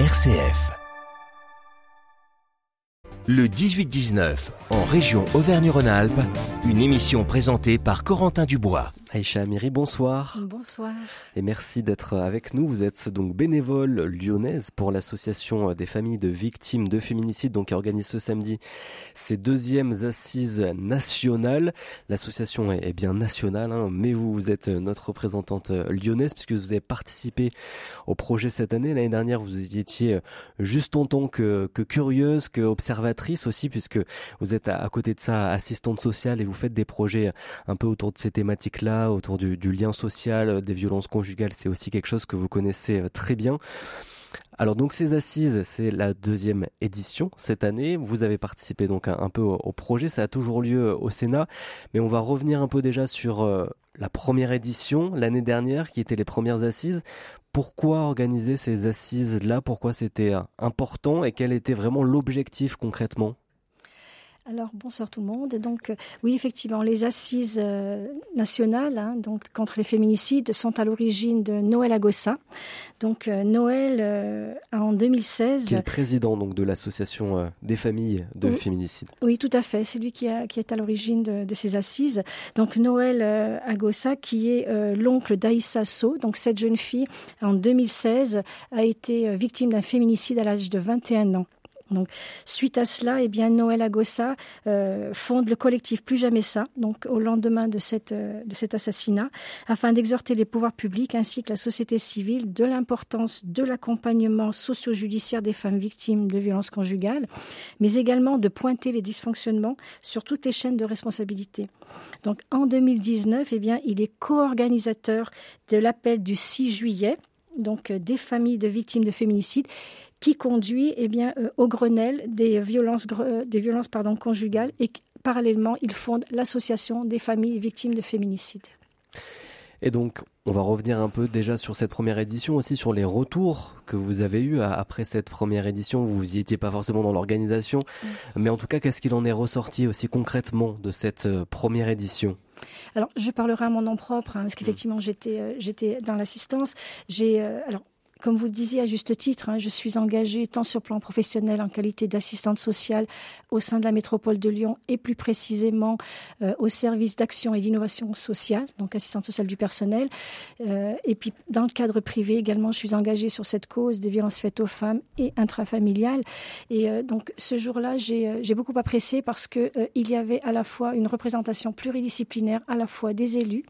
RCF. Le 18-19, en région Auvergne-Rhône-Alpes, une émission présentée par Corentin Dubois. Aïcha Amiri, bonsoir. Bonsoir. Et merci d'être avec nous. Vous êtes donc bénévole lyonnaise pour l'association des familles de victimes de féminicide, donc qui organise ce samedi ses deuxièmes assises nationales. L'association est bien nationale, hein, mais vous, vous êtes notre représentante lyonnaise puisque vous avez participé au projet cette année. L'année dernière, vous y étiez juste en tant que, que curieuse, que observatrice aussi, puisque vous êtes à, à côté de ça assistante sociale et vous faites des projets un peu autour de ces thématiques-là autour du, lien social, euh, des violences conjugales, c'est aussi quelque chose que vous connaissez euh, très bien. Alors donc ces assises, c'est la deuxième édition cette année. Vous avez participé donc un, peu au, projet, ça a toujours lieu au Sénat, mais on va revenir un peu déjà sur euh, la première édition l'année dernière, qui étaient les premières assises. Pourquoi organiser ces assises là Pourquoi c'était important? Et quel était vraiment l'objectif concrètement? Alors bonsoir tout le monde. Donc euh, oui effectivement les assises euh, nationales hein, donc contre les féminicides sont à l'origine de Noël Agossa. Donc euh, Noël euh, en 2016 qui est le président donc de l'association des familles de oui, féminicides. Oui tout à fait, c'est lui qui, a, qui est à l'origine de, de, ces assises. Donc Noël Agossa qui est l'oncle d'Aïssa So, donc cette jeune fille en 2016 a été victime d'un féminicide à l'âge de 21 ans. Suite à cela, eh bien, Noël Agossa euh, fonde le collectif Plus jamais ça, donc au lendemain de, cette, euh, de cet assassinat, afin d'exhorter les pouvoirs publics ainsi que la société civile de l'importance de l'accompagnement socio-judiciaire des femmes victimes de violences conjugales, mais également de pointer les dysfonctionnements sur toutes les chaînes de responsabilité. Donc, en 2019, eh bien, il est co-organisateur de l'appel du 6 juillet donc euh, des familles de victimes de féminicide qui conduit eh euh, au Grenelle des violences, euh, conjugales et parallèlement, il fonde l'association des familles victimes de féminicide. Et donc, on va revenir un peu déjà sur cette première édition, aussi sur les retours que vous avez eus après cette première édition. Vous y étiez pas forcément dans l'organisation, mmh. mais en tout cas, qu'est-ce qu'il en est ressorti aussi concrètement de cette euh, première édition? Alors, je parlerai à mon nom propre, hein, parce qu'effectivement, j'étais, euh, j'étais dans l'assistance. J'ai, euh, alors, comme vous le disiez à juste titre, hein, je suis engagée tant sur le plan professionnel en qualité d'assistante sociale au sein de la métropole de Lyon et plus précisément euh, au service d'action et d'innovation sociale, donc assistante sociale du personnel. Euh, et puis dans le cadre privé également, je suis engagée sur cette cause des violences faites aux femmes et intrafamiliales. Et euh, donc ce jour-là, j'ai, beaucoup apprécié parce que il y avait à la fois une représentation pluridisciplinaire, à la fois des élus,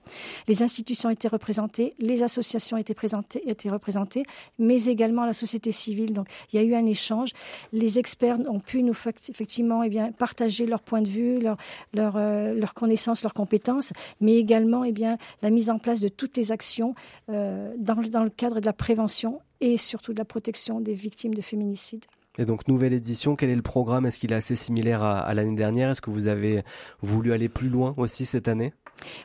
les institutions étaient représentées, les associations étaient présentées, étaient représentées mais également la société civile. Donc, il y a eu un échange. Les experts ont pu nous effectivement eh bien, partager leur point de vue, leur, leur, euh, leur connaissance, leurs compétences, mais également eh bien, la mise en place de toutes les actions euh, dans, le cadre de la prévention et surtout de la protection des victimes de féminicide. Et donc nouvelle édition, quel est le programme? Est-ce qu'il est assez similaire à, à l'année dernière? Est-ce que vous avez voulu aller plus loin aussi cette année?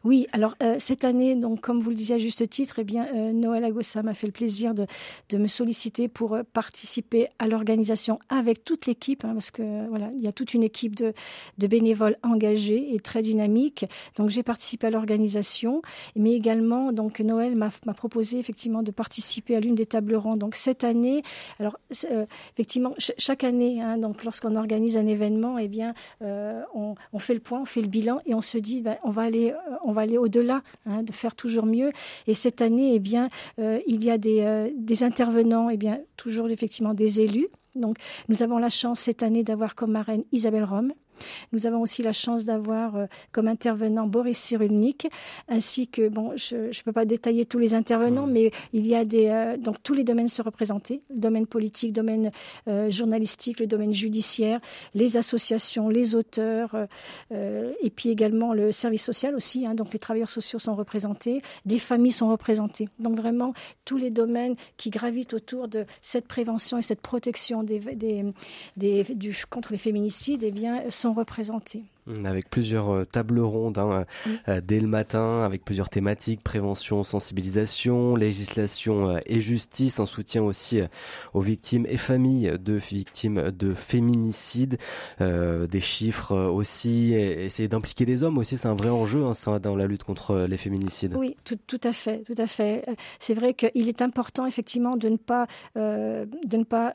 Oui, alors euh, cette année, donc comme vous le disiez à juste titre, eh bien euh, Noël Agossa m'a fait le plaisir de, de me solliciter pour euh, participer à l'organisation avec toute l'équipe, hein, parce que voilà, il y a toute une équipe de, de bénévoles engagés et très dynamiques. Donc j'ai participé à l'organisation, mais également donc Noël m'a proposé effectivement de participer à l'une des tables rondes. Donc cette année, alors effectivement ch chaque année, hein, donc lorsqu'on organise un événement, eh bien on, on fait le point, on fait le bilan et on se dit ben, on va aller on va aller au-delà, hein, de faire toujours mieux. Et cette année, eh bien, euh, il y a des, euh, des intervenants, eh bien, toujours effectivement des élus. Donc, nous avons la chance cette année d'avoir comme marraine Isabelle Rome. Nous avons aussi la chance d'avoir euh, comme intervenant Boris Cyrulnik, ainsi que bon, je ne peux pas détailler tous les intervenants, mmh. mais il y a des euh, donc tous les domaines se représenter, le domaine politique, le domaine euh, journalistique, le domaine judiciaire, les associations, les auteurs, et puis également le service social aussi. Hein, donc les travailleurs sociaux sont représentés, des familles sont représentées. Donc vraiment tous les domaines qui gravitent autour de cette prévention et cette protection des, des, des du contre les féminicides, eh bien sont sont représentés. Mmh, avec plusieurs euh, tables rondes hein, euh, dès le matin, avec plusieurs thématiques, prévention, sensibilisation, législation euh, et justice, en soutien aussi aux victimes et familles de victimes de féminicide, des chiffres aussi, essayer d'impliquer les hommes aussi, c'est un vrai enjeu hein, dans la lutte contre les féminicides. Oui, tout, tout à fait, tout à fait. C'est vrai qu'il est important effectivement de ne pas, de ne pas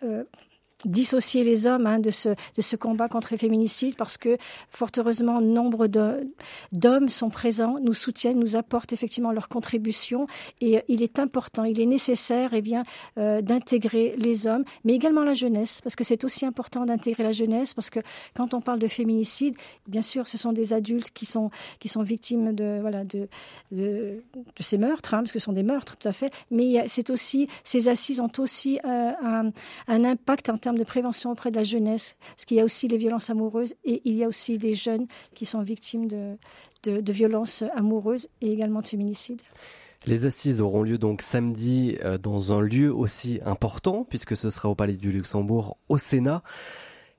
dissocier les hommes hein, de, ce, de ce combat contre les féminicides parce que fort heureusement nombre d'hommes sont présents, nous soutiennent, nous apportent effectivement leur contribution et il est important, il est nécessaire eh bien euh, d'intégrer les hommes, mais également la jeunesse parce que c'est aussi important d'intégrer la jeunesse parce que quand on parle de féminicide, bien sûr ce sont des adultes qui sont qui sont victimes de voilà de de, de ces meurtres hein, parce que ce sont des meurtres tout à fait, mais c'est aussi ces assises ont aussi euh, un, un impact en termes de prévention auprès de la jeunesse, parce qu'il y a aussi les violences amoureuses et il y a aussi des jeunes qui sont victimes de, de, violences amoureuses et également de féminicides. Les assises auront lieu donc samedi euh, dans un lieu aussi important, puisque ce sera au Palais du Luxembourg, au Sénat.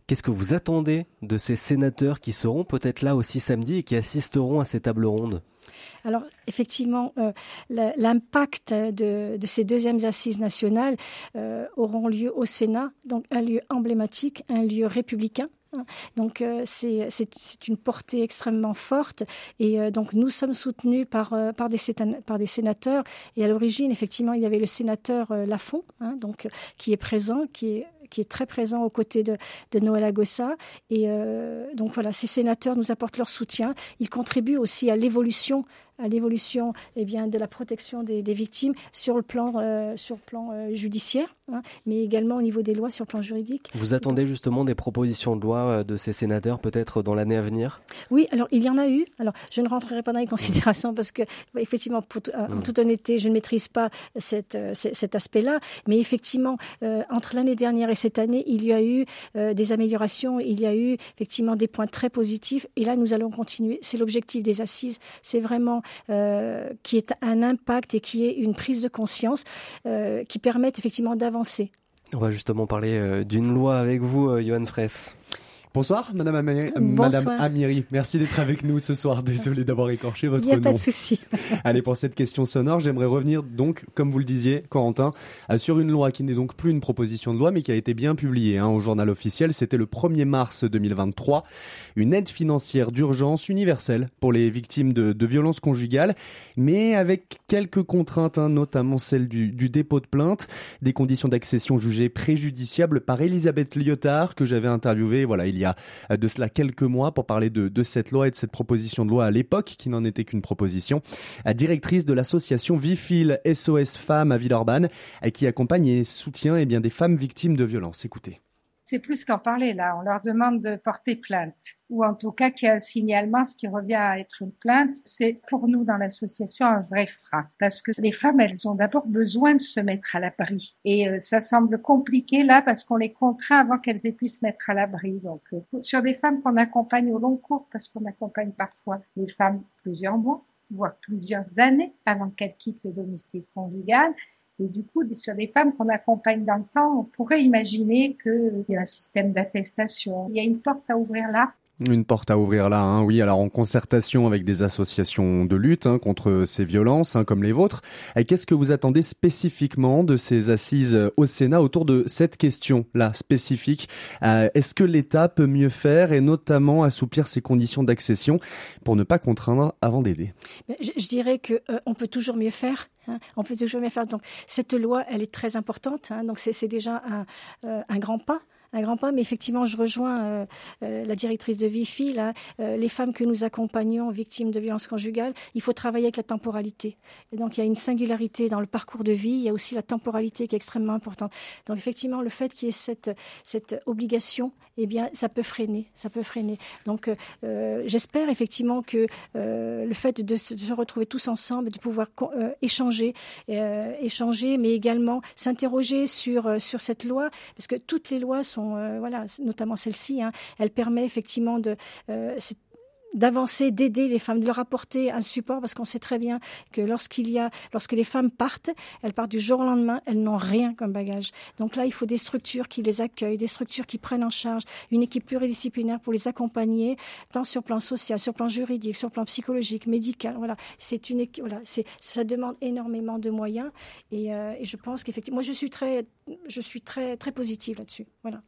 Qu'est-ce que vous attendez de ces sénateurs qui seront peut-être là aussi samedi et qui assisteront à ces tables rondes? Alors effectivement, euh, l'impact de, ces deuxièmes assises nationales euh, auront lieu au Sénat, donc un lieu emblématique, un lieu républicain. Hein. Donc euh, c'est une portée extrêmement forte et donc nous sommes soutenus par par des sénateurs et à l'origine effectivement il y avait le sénateur Lafont hein, donc qui est présent qui est qui est très présent aux côtés de, de Noël Agossa. Et donc voilà, ces sénateurs nous apportent leur soutien. Ils contribuent aussi à l'évolution à l'évolution eh bien de la protection des, victimes sur le plan euh, sur le plan euh, judiciaire, hein, mais également au niveau des lois sur le plan juridique. Vous attendez justement des propositions de loi euh, de ces sénateurs peut-être dans l'année à venir? Oui, alors il y en a eu. Alors je ne rentrerai pas dans les considérations parce que effectivement, en mm. toute honnêteté, je ne maîtrise pas cette, cet aspect-là, mais effectivement entre l'année dernière et cette année, il y a eu des améliorations, il y a eu effectivement des points très positifs, et là nous allons continuer. C'est l'objectif des assises, c'est vraiment euh, qui est un impact et qui est une prise de conscience euh, qui permettent effectivement d'avancer. On va justement parler euh, d'une loi avec vous, Johan Fraisse. Bonsoir, Madame, Amiri. Merci d'être avec nous ce soir. Désolé d'avoir écorché votre nom. Il n'y a pas de souci. Allez, pour cette question sonore, j'aimerais revenir donc, comme vous le disiez, Corentin, euh, sur une loi qui n'est donc plus une proposition de loi, mais qui a été bien publiée hein, au journal officiel. C'était le 1er mars 2023. Une aide financière d'urgence universelle pour les victimes de, violences conjugales, mais avec quelques contraintes, hein, notamment celle du, du dépôt de plainte, des conditions d'accession jugées préjudiciables par Elisabeth Lyotard, que j'avais interviewée, voilà, il y a euh, de cela quelques mois pour parler de, cette loi et de cette proposition de loi à l'époque, qui n'en était qu'une proposition. Directrice de l'association Vifil SOS Femmes à Villeurbanne, qui accompagne et soutient eh bien, des femmes victimes de violences. Écoutez c'est plus qu'en parler là. On leur demande de porter plainte ou en tout cas qu'il y a un signalement, ce qui revient à être une plainte. C'est pour nous dans l'association un vrai frein parce que les femmes, elles ont d'abord besoin de se mettre à l'abri et euh, ça semble compliqué là parce qu'on les contraint avant qu'elles aient pu se mettre à l'abri. Donc euh, sur des femmes qu'on accompagne au long cours parce qu'on accompagne parfois les femmes plusieurs mois voire plusieurs années avant qu'elles quittent le domicile conjugal et du coup, sur des femmes qu'on accompagne dans le temps, on pourrait imaginer qu'il y a un système d'attestation. Il y a une porte à ouvrir là une porte à ouvrir là, hein, oui, alors en concertation avec des associations de lutte hein, contre ces violences, hein, comme les vôtres. Qu'est-ce que vous attendez spécifiquement de ces assises au Sénat autour de cette question-là spécifique? Euh, Est-ce que l'État peut mieux faire et notamment assouplir ses conditions d'accession pour ne pas contraindre avant d'aider? Je, dirais que euh, on peut toujours mieux faire. on peut toujours mieux faire. Donc cette loi, elle est très importante. donc c'est déjà un, euh, un grand pas un grand pas, mais effectivement, je rejoins euh, euh, la directrice de Vifi, euh, les femmes que nous accompagnons victimes de violences conjugales, il faut travailler avec la temporalité. Et donc, il y a une singularité dans le parcours de vie, il y a aussi la temporalité qui est extrêmement importante. Donc, effectivement, le fait qu'il y ait cette, obligation, eh bien, ça peut freiner, ça peut freiner. Donc, j'espère effectivement que le fait de se, retrouver tous ensemble, de pouvoir échanger, échanger, mais également s'interroger sur, sur cette loi, parce que toutes les lois sont euh, voilà, notamment celle-ci, hein, elle permet effectivement de, euh, d'avancer, d'aider les femmes, de leur apporter un support parce qu'on sait très bien que lorsqu'il y a, lorsque les femmes partent, elles partent du jour au lendemain, elles n'ont rien comme bagage. Donc là, il faut des structures qui les accueillent, des structures qui prennent en charge, une équipe pluridisciplinaire pour les accompagner, tant sur plan social, sur plan juridique, sur plan psychologique, médical. Voilà, c'est une, voilà, c'est, ça demande énormément de moyens et, euh, et je pense qu'effectivement, moi, je suis très, je suis très, très positive là-dessus. Voilà.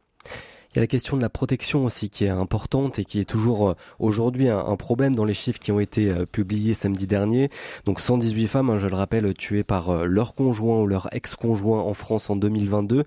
Y a la question de la protection aussi qui est importante et qui est toujours euh, aujourd'hui un, problème dans les chiffres qui ont été euh, publiés samedi dernier. Donc 118 femmes, hein, je le rappelle, tuées par euh, leur conjoint ou leur ex-conjoint en France en 2022.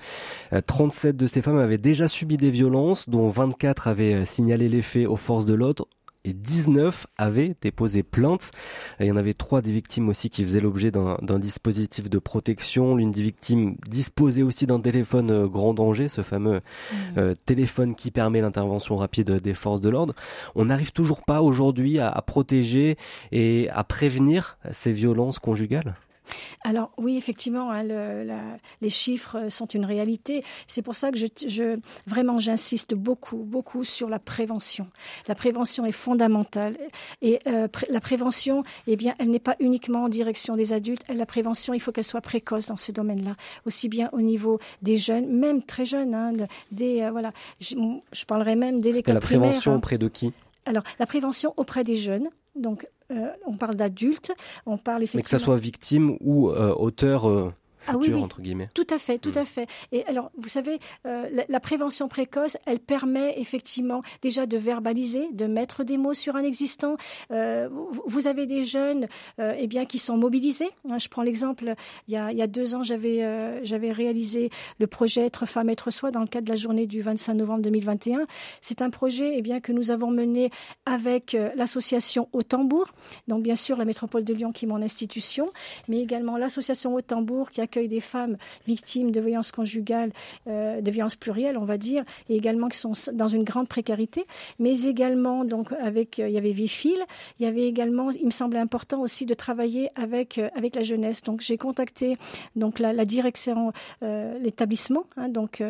37 de ces femmes avaient déjà subi des violences, dont 24 avaient signalé les faits aux forces de l'ordre 19 avaient déposé plainte. Il y en avait trois des victimes aussi qui faisaient l'objet d'un dispositif de protection. L'une des victimes disposait aussi d'un téléphone euh, grand danger, ce fameux mmh. euh, téléphone qui permet l'intervention rapide des forces de l'ordre. On n'arrive toujours pas aujourd'hui à protéger et à prévenir ces violences conjugales? Alors oui, effectivement, hein, les chiffres sont une réalité. C'est pour ça que je, vraiment j'insiste beaucoup, beaucoup sur la prévention. La prévention est fondamentale et euh, la prévention, eh bien, elle n'est pas uniquement en direction des adultes. La prévention, il faut qu'elle soit précoce dans ce domaine-là, aussi bien au niveau des jeunes, même très jeunes, hein, des euh, voilà. Je, parlerai même dès l'école primaire. La prévention hein. auprès de qui? Alors, la prévention auprès des jeunes, donc euh, on parle d'adultes, on parle effectivement. Mais que ça soit victime ou euh, auteur. Ah oui, entre guillemets. Tout à fait, tout hmm. à fait. Et alors, vous savez, euh, la, prévention précoce, elle permet effectivement déjà de verbaliser, de mettre des mots sur un existant. Euh, vous avez des jeunes, euh, eh bien, qui sont mobilisés. Hein, je prends l'exemple. Il y a, il y a deux ans, j'avais euh, j'avais réalisé le projet Être femme, être soi dans le cadre de la journée du 25 novembre 2021. C'est un projet, eh bien, que nous avons mené avec l'association Au Tambour. Donc, bien sûr, la métropole de Lyon qui est mon institution, mais également l'association Au Tambour qui a accueille des femmes victimes de violences conjugales, euh, de violences plurielles, on va dire, et également qui sont dans une grande précarité, mais également donc avec euh, il y avait Vifil, il y avait également, il me semblait important aussi de travailler avec euh, avec la jeunesse. Donc j'ai contacté donc la, la direction, l'établissement, hein, donc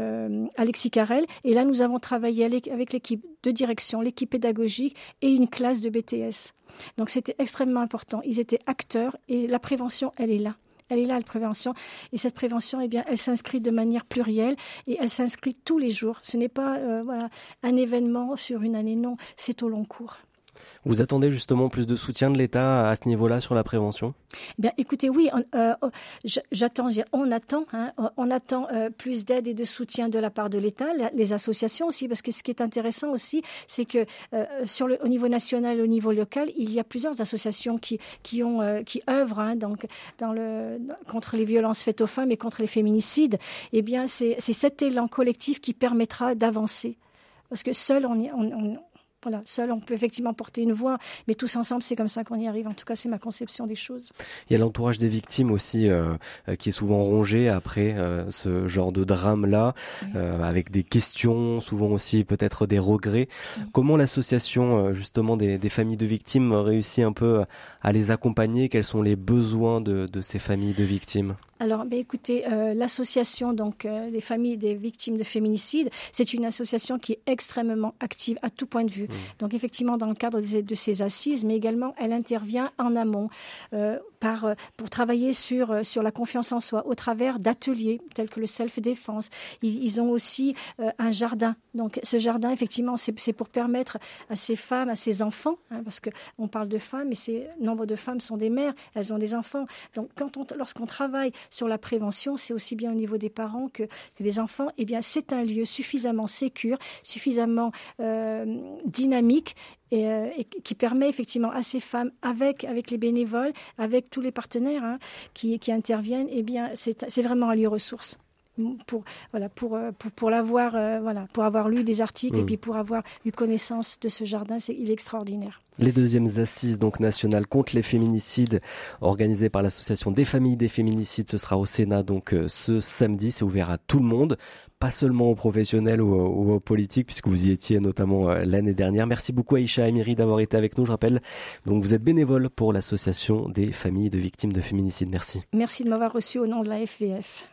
Alexis Carrel, et là nous avons travaillé avec l'équipe de direction, l'équipe pédagogique et une classe de BTS. Donc c'était extrêmement important. Ils étaient acteurs et la prévention, elle est là. Elle est là, la prévention. Et cette prévention, eh bien, elle s'inscrit de manière plurielle et elle s'inscrit tous les jours. Ce n'est pas euh, un événement sur une année, non, c'est au long cours. Vous attendez justement plus de soutien de l'État à ce niveau-là sur la prévention? Bien, écoutez, oui, on, euh, oh, j'attends, on attend, hein, on attend euh, plus d'aide et de soutien de la part de l'État, les associations aussi, parce que ce qui est intéressant aussi, c'est que euh, sur le, au niveau national, au niveau local, il y a plusieurs associations qui qui œuvrent hein, donc contre les violences faites aux femmes et contre les féminicides. Eh bien, c'est cet élan collectif qui permettra d'avancer parce que seul on, voilà, seul, on peut effectivement porter une voix, mais tous ensemble, c'est comme ça qu'on y arrive. En tout cas, c'est ma conception des choses. Il y a l'entourage des victimes aussi, euh, euh, qui est souvent rongé après euh, ce genre de drame-là, avec des questions, souvent aussi peut-être des regrets. Comment l'association, justement, des, des, familles de victimes réussit un peu à les accompagner? Quels sont les besoins de, de ces familles de victimes? Alors, ben, écoutez, euh, l'association donc euh, des familles des victimes de féminicide, c'est une association qui est extrêmement active à tout point de vue. Donc, effectivement, dans le cadre de, de, ces assises, mais également, elle intervient en amont. Euh, par euh, pour travailler sur euh, sur la confiance en soi au travers d'ateliers tels que le self défense. Ils, ont aussi un jardin. Donc, ce jardin, effectivement, c'est pour permettre à ces femmes, à ces enfants, hein, parce que on parle de femmes, et ces nombre de femmes sont des mères, elles ont des enfants. Donc, quand on, lorsqu'on travaille sur la prévention, c'est aussi bien au niveau des parents que, que des enfants. Eh bien, c'est un lieu suffisamment sécure, suffisamment euh, dynamique et, euh, et, qui permet effectivement à ces femmes, avec avec les bénévoles, avec tous les partenaires hein, qui, qui interviennent, eh bien, c'est vraiment un lieu ressource pour voilà pour euh, pour, pour l'avoir euh, voilà pour avoir lu des articles et puis pour avoir eu connaissance de ce jardin c'est il est extraordinaire. Les deuxièmes assises donc nationales contre les féminicides organisées par l'association des familles des féminicides ce sera au Sénat donc euh, ce samedi. C'est ouvert à tout le monde pas seulement aux professionnels ou, aux politiques puisque vous y étiez notamment l'année dernière. Merci beaucoup Aïcha Amiri d'avoir été avec nous. Je rappelle donc vous êtes bénévole pour l'association des familles de victimes de féminicides. Merci. Merci de m'avoir reçu au nom de la FVF